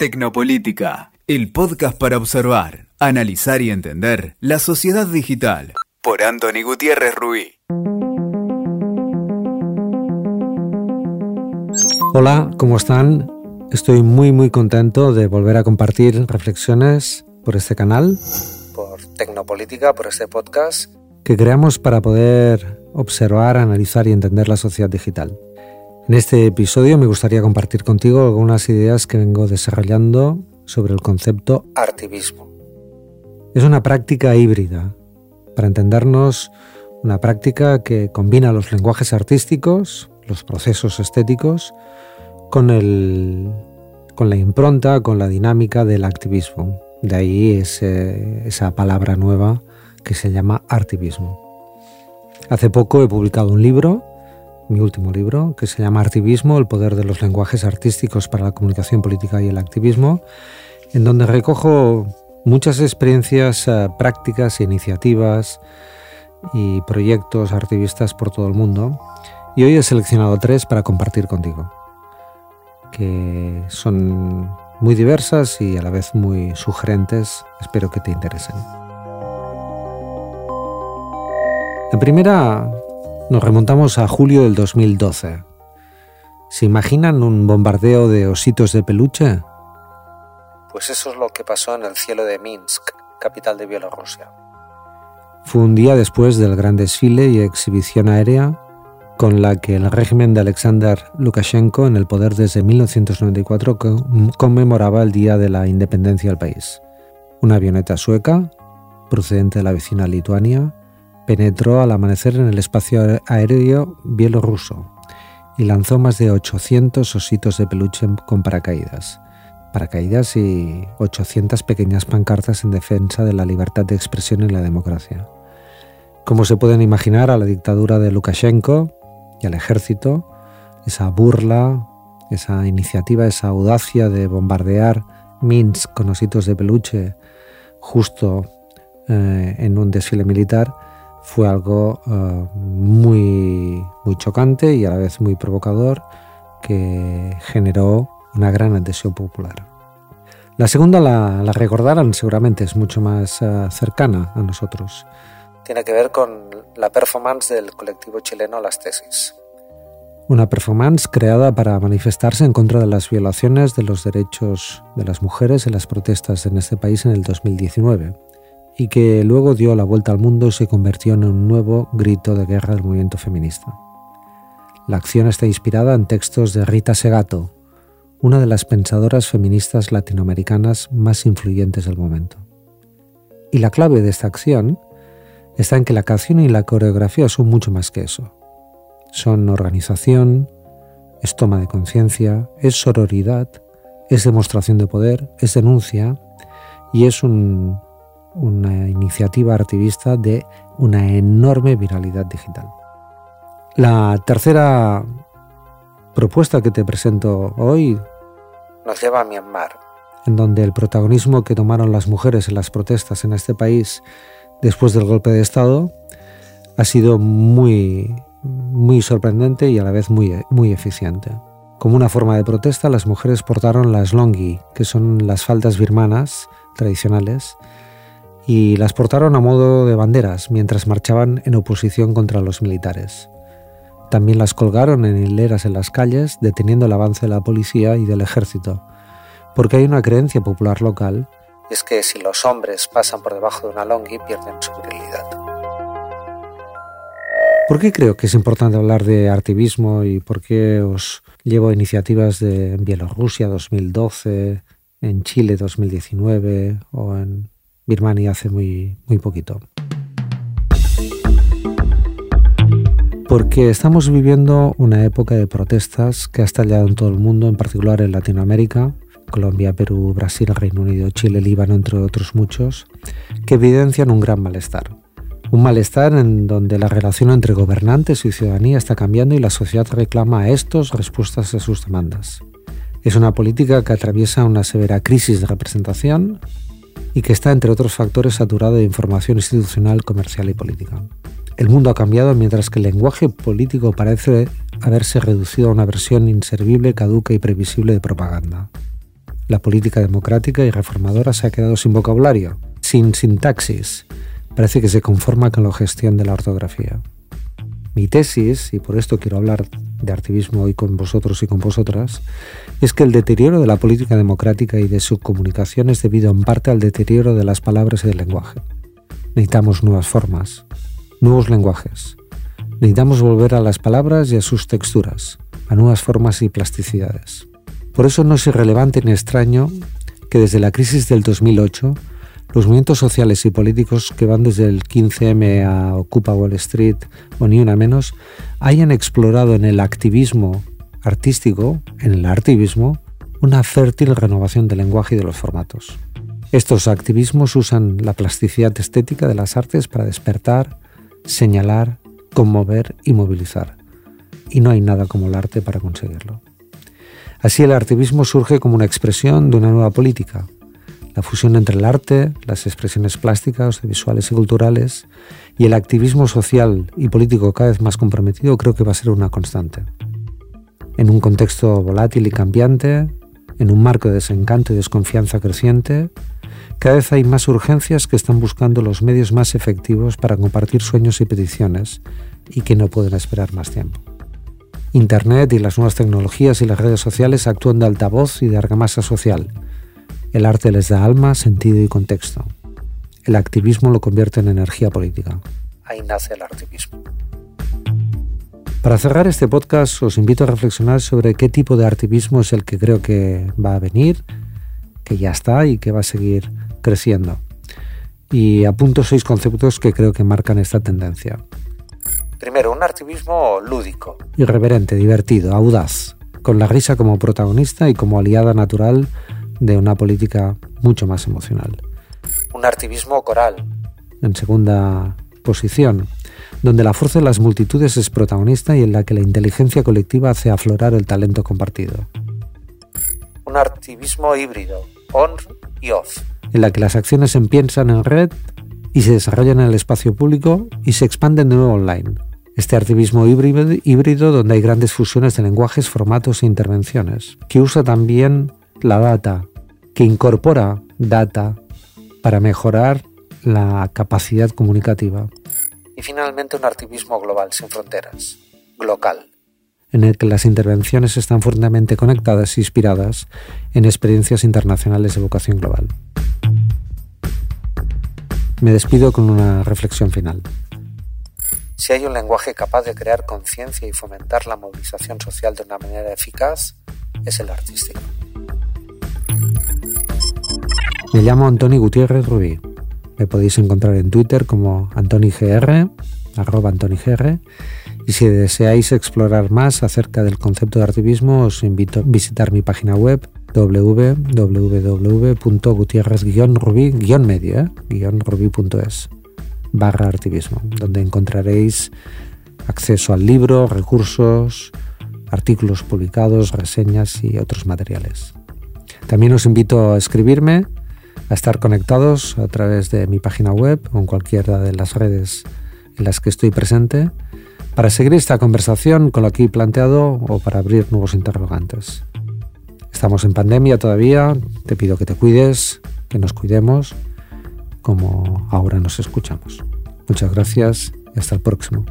Tecnopolítica, el podcast para observar, analizar y entender la sociedad digital. Por Anthony Gutiérrez Ruiz. Hola, ¿cómo están? Estoy muy muy contento de volver a compartir reflexiones por este canal, por Tecnopolítica, por este podcast que creamos para poder observar, analizar y entender la sociedad digital. En este episodio me gustaría compartir contigo algunas ideas que vengo desarrollando sobre el concepto artivismo. Es una práctica híbrida. Para entendernos, una práctica que combina los lenguajes artísticos, los procesos estéticos, con, el, con la impronta, con la dinámica del activismo. De ahí esa palabra nueva que se llama artivismo. Hace poco he publicado un libro mi último libro, que se llama Artivismo, el poder de los lenguajes artísticos para la comunicación política y el activismo, en donde recojo muchas experiencias eh, prácticas, iniciativas y proyectos artivistas por todo el mundo. Y hoy he seleccionado tres para compartir contigo, que son muy diversas y a la vez muy sugerentes. Espero que te interesen. La primera nos remontamos a julio del 2012. ¿Se imaginan un bombardeo de ositos de peluche? Pues eso es lo que pasó en el cielo de Minsk, capital de Bielorrusia. Fue un día después del gran desfile y exhibición aérea con la que el régimen de Alexander Lukashenko, en el poder desde 1994, conmemoraba el Día de la Independencia del país. Una avioneta sueca, procedente de la vecina Lituania, penetró al amanecer en el espacio aéreo bielorruso y lanzó más de 800 ositos de peluche con paracaídas. Paracaídas y 800 pequeñas pancartas en defensa de la libertad de expresión y la democracia. Como se pueden imaginar, a la dictadura de Lukashenko y al ejército, esa burla, esa iniciativa, esa audacia de bombardear Minsk con ositos de peluche justo eh, en un desfile militar, fue algo eh, muy, muy chocante y a la vez muy provocador que generó una gran adhesión popular. La segunda la, la recordarán seguramente, es mucho más eh, cercana a nosotros. Tiene que ver con la performance del colectivo chileno Las Tesis. Una performance creada para manifestarse en contra de las violaciones de los derechos de las mujeres en las protestas en este país en el 2019 y que luego dio la vuelta al mundo y se convirtió en un nuevo grito de guerra del movimiento feminista. La acción está inspirada en textos de Rita Segato, una de las pensadoras feministas latinoamericanas más influyentes del momento. Y la clave de esta acción está en que la canción y la coreografía son mucho más que eso. Son organización, es toma de conciencia, es sororidad, es demostración de poder, es denuncia y es un una iniciativa artivista de una enorme viralidad digital. La tercera propuesta que te presento hoy nos lleva a Myanmar, en donde el protagonismo que tomaron las mujeres en las protestas en este país después del golpe de Estado ha sido muy, muy sorprendente y a la vez muy, muy eficiente. Como una forma de protesta, las mujeres portaron las longi, que son las faldas birmanas tradicionales, y las portaron a modo de banderas mientras marchaban en oposición contra los militares. También las colgaron en hileras en las calles, deteniendo el avance de la policía y del ejército, porque hay una creencia popular local, es que si los hombres pasan por debajo de una longi pierden su virilidad. ¿Por qué creo que es importante hablar de artivismo y por qué os llevo iniciativas de Bielorrusia 2012, en Chile 2019 o en Birmania hace muy, muy poquito. Porque estamos viviendo una época de protestas que ha estallado en todo el mundo, en particular en Latinoamérica, Colombia, Perú, Brasil, Reino Unido, Chile, Líbano, entre otros muchos, que evidencian un gran malestar. Un malestar en donde la relación entre gobernantes y ciudadanía está cambiando y la sociedad reclama a estos respuestas a sus demandas. Es una política que atraviesa una severa crisis de representación y que está, entre otros factores, saturado de información institucional, comercial y política. El mundo ha cambiado mientras que el lenguaje político parece haberse reducido a una versión inservible, caduca y previsible de propaganda. La política democrática y reformadora se ha quedado sin vocabulario, sin sintaxis. Parece que se conforma con la gestión de la ortografía. Mi tesis, y por esto quiero hablar de activismo hoy con vosotros y con vosotras, es que el deterioro de la política democrática y de su comunicación es debido en parte al deterioro de las palabras y del lenguaje. Necesitamos nuevas formas, nuevos lenguajes. Necesitamos volver a las palabras y a sus texturas, a nuevas formas y plasticidades. Por eso no es irrelevante ni extraño que desde la crisis del 2008 los movimientos sociales y políticos que van desde el 15M a Ocupa Wall Street o ni una menos hayan explorado en el activismo artístico, en el artivismo, una fértil renovación del lenguaje y de los formatos. Estos activismos usan la plasticidad estética de las artes para despertar, señalar, conmover y movilizar. Y no hay nada como el arte para conseguirlo. Así el activismo surge como una expresión de una nueva política, la fusión entre el arte, las expresiones plásticas, visuales y culturales y el activismo social y político cada vez más comprometido creo que va a ser una constante. En un contexto volátil y cambiante, en un marco de desencanto y desconfianza creciente, cada vez hay más urgencias que están buscando los medios más efectivos para compartir sueños y peticiones y que no pueden esperar más tiempo. Internet y las nuevas tecnologías y las redes sociales actúan de altavoz y de argamasa social, el arte les da alma, sentido y contexto. El activismo lo convierte en energía política. Ahí nace el activismo. Para cerrar este podcast os invito a reflexionar sobre qué tipo de activismo es el que creo que va a venir, que ya está y que va a seguir creciendo. Y apunto seis conceptos que creo que marcan esta tendencia. Primero, un activismo lúdico. Irreverente, divertido, audaz, con la risa como protagonista y como aliada natural de una política mucho más emocional. Un activismo coral. En segunda posición, donde la fuerza de las multitudes es protagonista y en la que la inteligencia colectiva hace aflorar el talento compartido. Un activismo híbrido, on y off. En la que las acciones se piensan en red y se desarrollan en el espacio público y se expanden de nuevo online. Este activismo híbrido, híbrido donde hay grandes fusiones de lenguajes, formatos e intervenciones, que usa también la data, que incorpora data para mejorar la capacidad comunicativa. Y finalmente un activismo global sin fronteras, global, en el que las intervenciones están fuertemente conectadas e inspiradas en experiencias internacionales de vocación global. Me despido con una reflexión final. Si hay un lenguaje capaz de crear conciencia y fomentar la movilización social de una manera eficaz, es el artístico. Me llamo Antoni Gutiérrez Rubí. Me podéis encontrar en Twitter como AntoniGR, arroba AntoniGR, y si deseáis explorar más acerca del concepto de activismo, os invito a visitar mi página web www.gutierrez-rubí-medio, eh, barra activismo, donde encontraréis acceso al libro, recursos, artículos publicados, reseñas y otros materiales. También os invito a escribirme a estar conectados a través de mi página web o en cualquiera de las redes en las que estoy presente para seguir esta conversación con lo aquí planteado o para abrir nuevos interrogantes. Estamos en pandemia todavía, te pido que te cuides, que nos cuidemos, como ahora nos escuchamos. Muchas gracias y hasta el próximo.